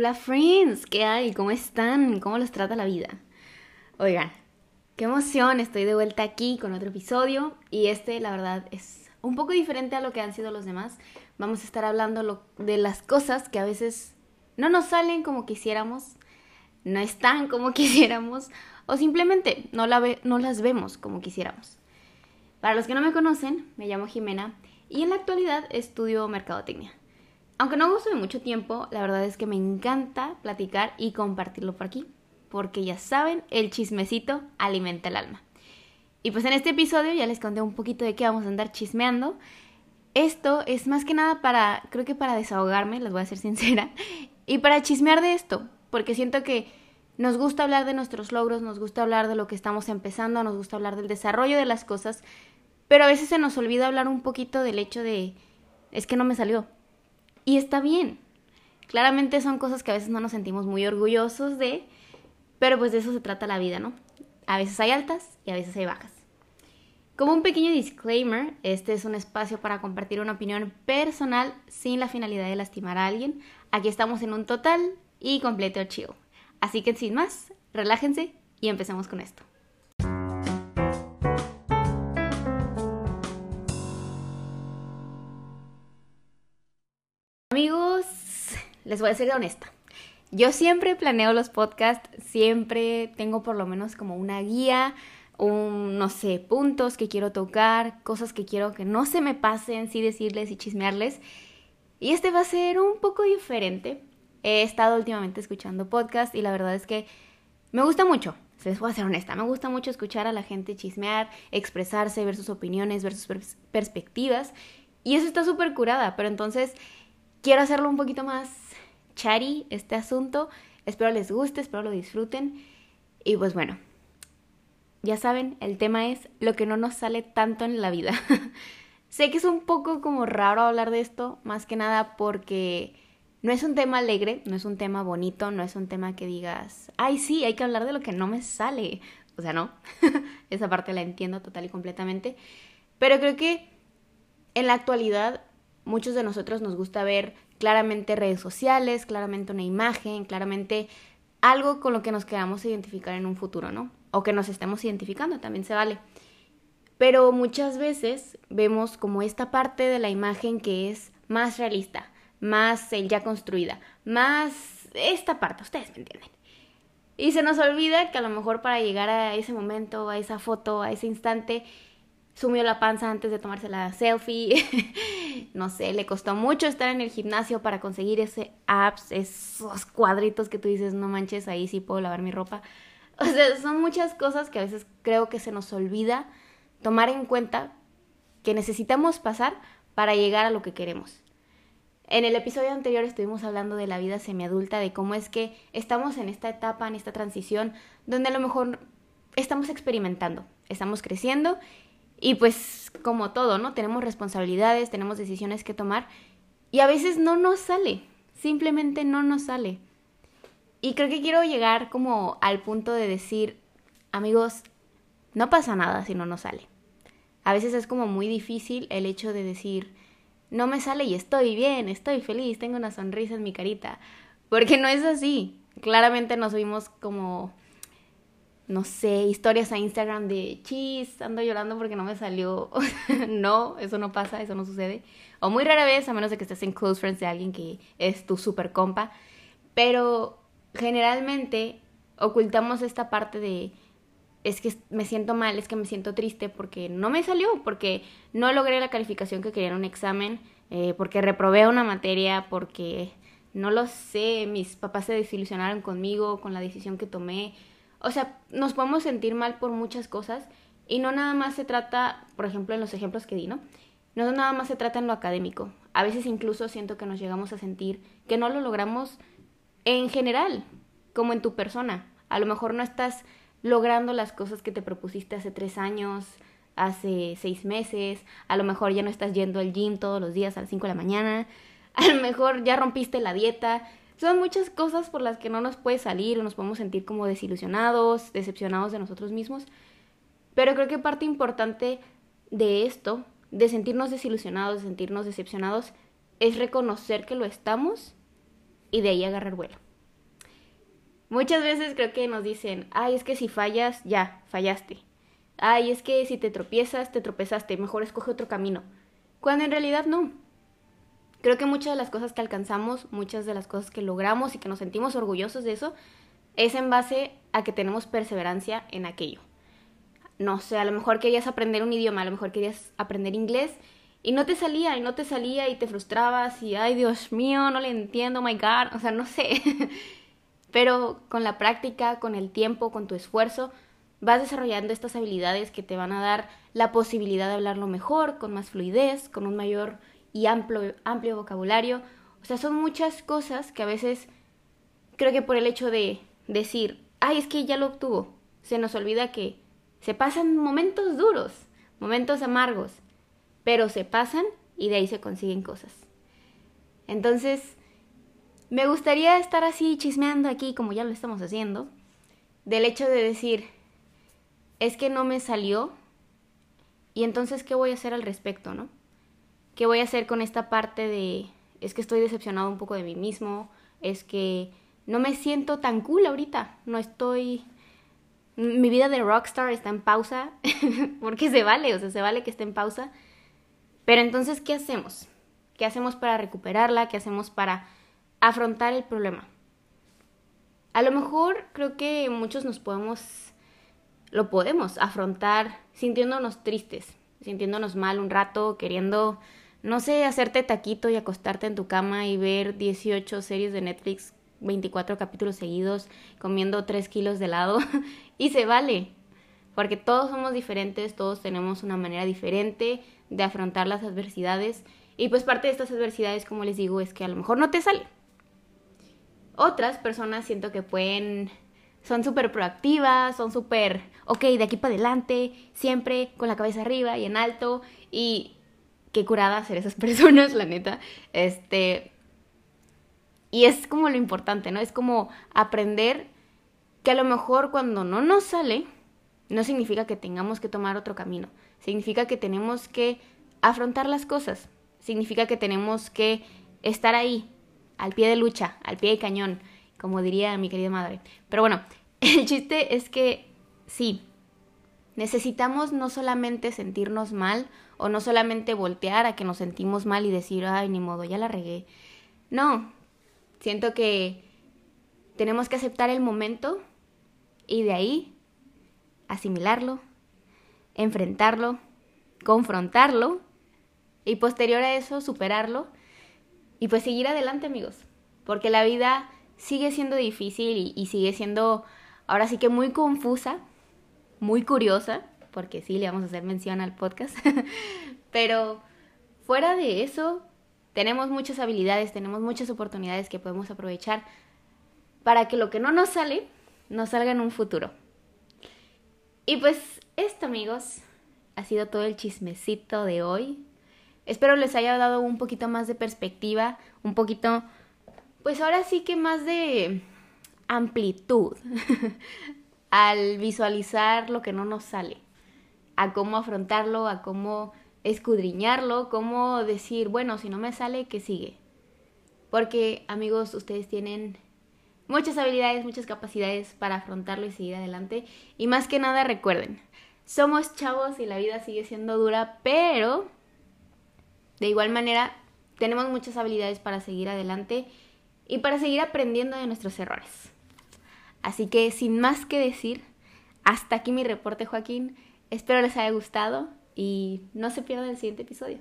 Hola friends, ¿qué hay? ¿Cómo están? ¿Cómo los trata la vida? Oigan, qué emoción, estoy de vuelta aquí con otro episodio y este la verdad es un poco diferente a lo que han sido los demás. Vamos a estar hablando de las cosas que a veces no nos salen como quisiéramos, no están como quisiéramos o simplemente no, no las vemos como quisiéramos. Para los que no me conocen, me llamo Jimena y en la actualidad estudio mercadotecnia. Aunque no gozo de mucho tiempo, la verdad es que me encanta platicar y compartirlo por aquí, porque ya saben, el chismecito alimenta el alma. Y pues en este episodio ya les conté un poquito de qué vamos a andar chismeando. Esto es más que nada para, creo que para desahogarme, les voy a ser sincera, y para chismear de esto, porque siento que nos gusta hablar de nuestros logros, nos gusta hablar de lo que estamos empezando, nos gusta hablar del desarrollo de las cosas, pero a veces se nos olvida hablar un poquito del hecho de, es que no me salió, y está bien. Claramente son cosas que a veces no nos sentimos muy orgullosos de, pero pues de eso se trata la vida, ¿no? A veces hay altas y a veces hay bajas. Como un pequeño disclaimer, este es un espacio para compartir una opinión personal sin la finalidad de lastimar a alguien. Aquí estamos en un total y completo chill. Así que sin más, relájense y empecemos con esto. Amigos, les voy a ser honesta. Yo siempre planeo los podcasts, siempre tengo por lo menos como una guía, un, no sé, puntos que quiero tocar, cosas que quiero que no se me pasen, sí decirles y chismearles. Y este va a ser un poco diferente. He estado últimamente escuchando podcasts y la verdad es que me gusta mucho. Les voy a ser honesta, me gusta mucho escuchar a la gente chismear, expresarse, ver sus opiniones, ver sus perspectivas. Y eso está súper curada, pero entonces quiero hacerlo un poquito más chari este asunto. Espero les guste, espero lo disfruten. Y pues bueno, ya saben, el tema es lo que no nos sale tanto en la vida. sé que es un poco como raro hablar de esto, más que nada porque no es un tema alegre, no es un tema bonito, no es un tema que digas, ay sí, hay que hablar de lo que no me sale. O sea, no, esa parte la entiendo total y completamente. Pero creo que en la actualidad muchos de nosotros nos gusta ver claramente redes sociales, claramente una imagen, claramente algo con lo que nos queramos identificar en un futuro, ¿no? O que nos estemos identificando, también se vale. Pero muchas veces vemos como esta parte de la imagen que es más realista, más ya construida, más esta parte, ustedes me entienden. Y se nos olvida que a lo mejor para llegar a ese momento, a esa foto, a ese instante, sumió la panza antes de tomarse la selfie. no sé, le costó mucho estar en el gimnasio para conseguir ese apps, esos cuadritos que tú dices, no manches, ahí sí puedo lavar mi ropa. O sea, son muchas cosas que a veces creo que se nos olvida tomar en cuenta que necesitamos pasar para llegar a lo que queremos. En el episodio anterior estuvimos hablando de la vida semiadulta, de cómo es que estamos en esta etapa, en esta transición, donde a lo mejor estamos experimentando, estamos creciendo y pues como todo, ¿no? Tenemos responsabilidades, tenemos decisiones que tomar y a veces no nos sale, simplemente no nos sale. Y creo que quiero llegar como al punto de decir, amigos, no pasa nada si no nos sale. A veces es como muy difícil el hecho de decir, no me sale y estoy bien, estoy feliz, tengo una sonrisa en mi carita, porque no es así. Claramente nos vimos como no sé, historias a Instagram de chis, ando llorando porque no me salió. no, eso no pasa, eso no sucede. O muy rara vez, a menos de que estés en close friends de alguien que es tu super compa. Pero generalmente ocultamos esta parte de es que me siento mal, es que me siento triste porque no me salió, porque no logré la calificación que quería en un examen, eh, porque reprobé una materia, porque no lo sé, mis papás se desilusionaron conmigo, con la decisión que tomé, o sea, nos podemos sentir mal por muchas cosas y no nada más se trata, por ejemplo, en los ejemplos que di, ¿no? No nada más se trata en lo académico. A veces incluso siento que nos llegamos a sentir que no lo logramos en general, como en tu persona. A lo mejor no estás logrando las cosas que te propusiste hace tres años, hace seis meses, a lo mejor ya no estás yendo al gym todos los días a las cinco de la mañana, a lo mejor ya rompiste la dieta, son muchas cosas por las que no nos puede salir o nos podemos sentir como desilusionados, decepcionados de nosotros mismos. Pero creo que parte importante de esto, de sentirnos desilusionados, de sentirnos decepcionados, es reconocer que lo estamos y de ahí agarrar vuelo. Muchas veces creo que nos dicen, ay, es que si fallas, ya, fallaste. Ay, es que si te tropiezas, te tropezaste, mejor escoge otro camino. Cuando en realidad no. Creo que muchas de las cosas que alcanzamos, muchas de las cosas que logramos y que nos sentimos orgullosos de eso, es en base a que tenemos perseverancia en aquello. No sé, a lo mejor querías aprender un idioma, a lo mejor querías aprender inglés y no te salía, y no te salía y te frustrabas y, ay Dios mío, no le entiendo, my God, o sea, no sé. Pero con la práctica, con el tiempo, con tu esfuerzo, vas desarrollando estas habilidades que te van a dar la posibilidad de hablarlo mejor, con más fluidez, con un mayor y amplio, amplio vocabulario. O sea, son muchas cosas que a veces creo que por el hecho de decir, ay, es que ya lo obtuvo, se nos olvida que se pasan momentos duros, momentos amargos, pero se pasan y de ahí se consiguen cosas. Entonces, me gustaría estar así chismeando aquí como ya lo estamos haciendo, del hecho de decir, es que no me salió y entonces, ¿qué voy a hacer al respecto, no? ¿Qué voy a hacer con esta parte de, es que estoy decepcionado un poco de mí mismo, es que no me siento tan cool ahorita, no estoy... Mi vida de rockstar está en pausa, porque se vale, o sea, se vale que esté en pausa. Pero entonces, ¿qué hacemos? ¿Qué hacemos para recuperarla? ¿Qué hacemos para afrontar el problema? A lo mejor creo que muchos nos podemos, lo podemos afrontar sintiéndonos tristes, sintiéndonos mal un rato, queriendo, no sé, hacerte taquito y acostarte en tu cama y ver 18 series de Netflix 24 capítulos seguidos comiendo 3 kilos de helado y se vale, porque todos somos diferentes, todos tenemos una manera diferente de afrontar las adversidades y pues parte de estas adversidades, como les digo, es que a lo mejor no te sale. Otras personas siento que pueden, son súper proactivas, son súper, ok, de aquí para adelante, siempre con la cabeza arriba y en alto y qué curada ser esas personas, la neta. Este, y es como lo importante, ¿no? Es como aprender que a lo mejor cuando no nos sale, no significa que tengamos que tomar otro camino. Significa que tenemos que afrontar las cosas. Significa que tenemos que estar ahí, al pie de lucha, al pie de cañón, como diría mi querida madre. Pero bueno, el chiste es que sí, necesitamos no solamente sentirnos mal o no solamente voltear a que nos sentimos mal y decir, ay, ni modo, ya la regué. No, Siento que tenemos que aceptar el momento y de ahí asimilarlo, enfrentarlo, confrontarlo y posterior a eso superarlo y pues seguir adelante amigos, porque la vida sigue siendo difícil y, sigue siendo ahora sí que muy confusa, muy curiosa, porque sí le vamos a hacer mención al podcast, pero fuera de eso, tenemos muchas habilidades, tenemos muchas oportunidades que podemos aprovechar para que lo que no nos sale, nos salga en un futuro. Y pues esto amigos, ha sido todo el chismecito de hoy. Espero les haya dado un poquito más de perspectiva, un poquito, pues ahora sí que más de amplitud al visualizar lo que no nos sale, a cómo afrontarlo, a cómo escudriñarlo, cómo decir, bueno, si no me sale, ¿qué sigue? Porque amigos, ustedes tienen muchas habilidades, muchas capacidades para afrontarlo y seguir adelante. Y más que nada recuerden, somos chavos y la vida sigue siendo dura, pero de igual manera tenemos muchas habilidades para seguir adelante y para seguir aprendiendo de nuestros errores. Así que sin más que decir, hasta aquí mi reporte Joaquín. Espero les haya gustado y no se pierdan el siguiente episodio.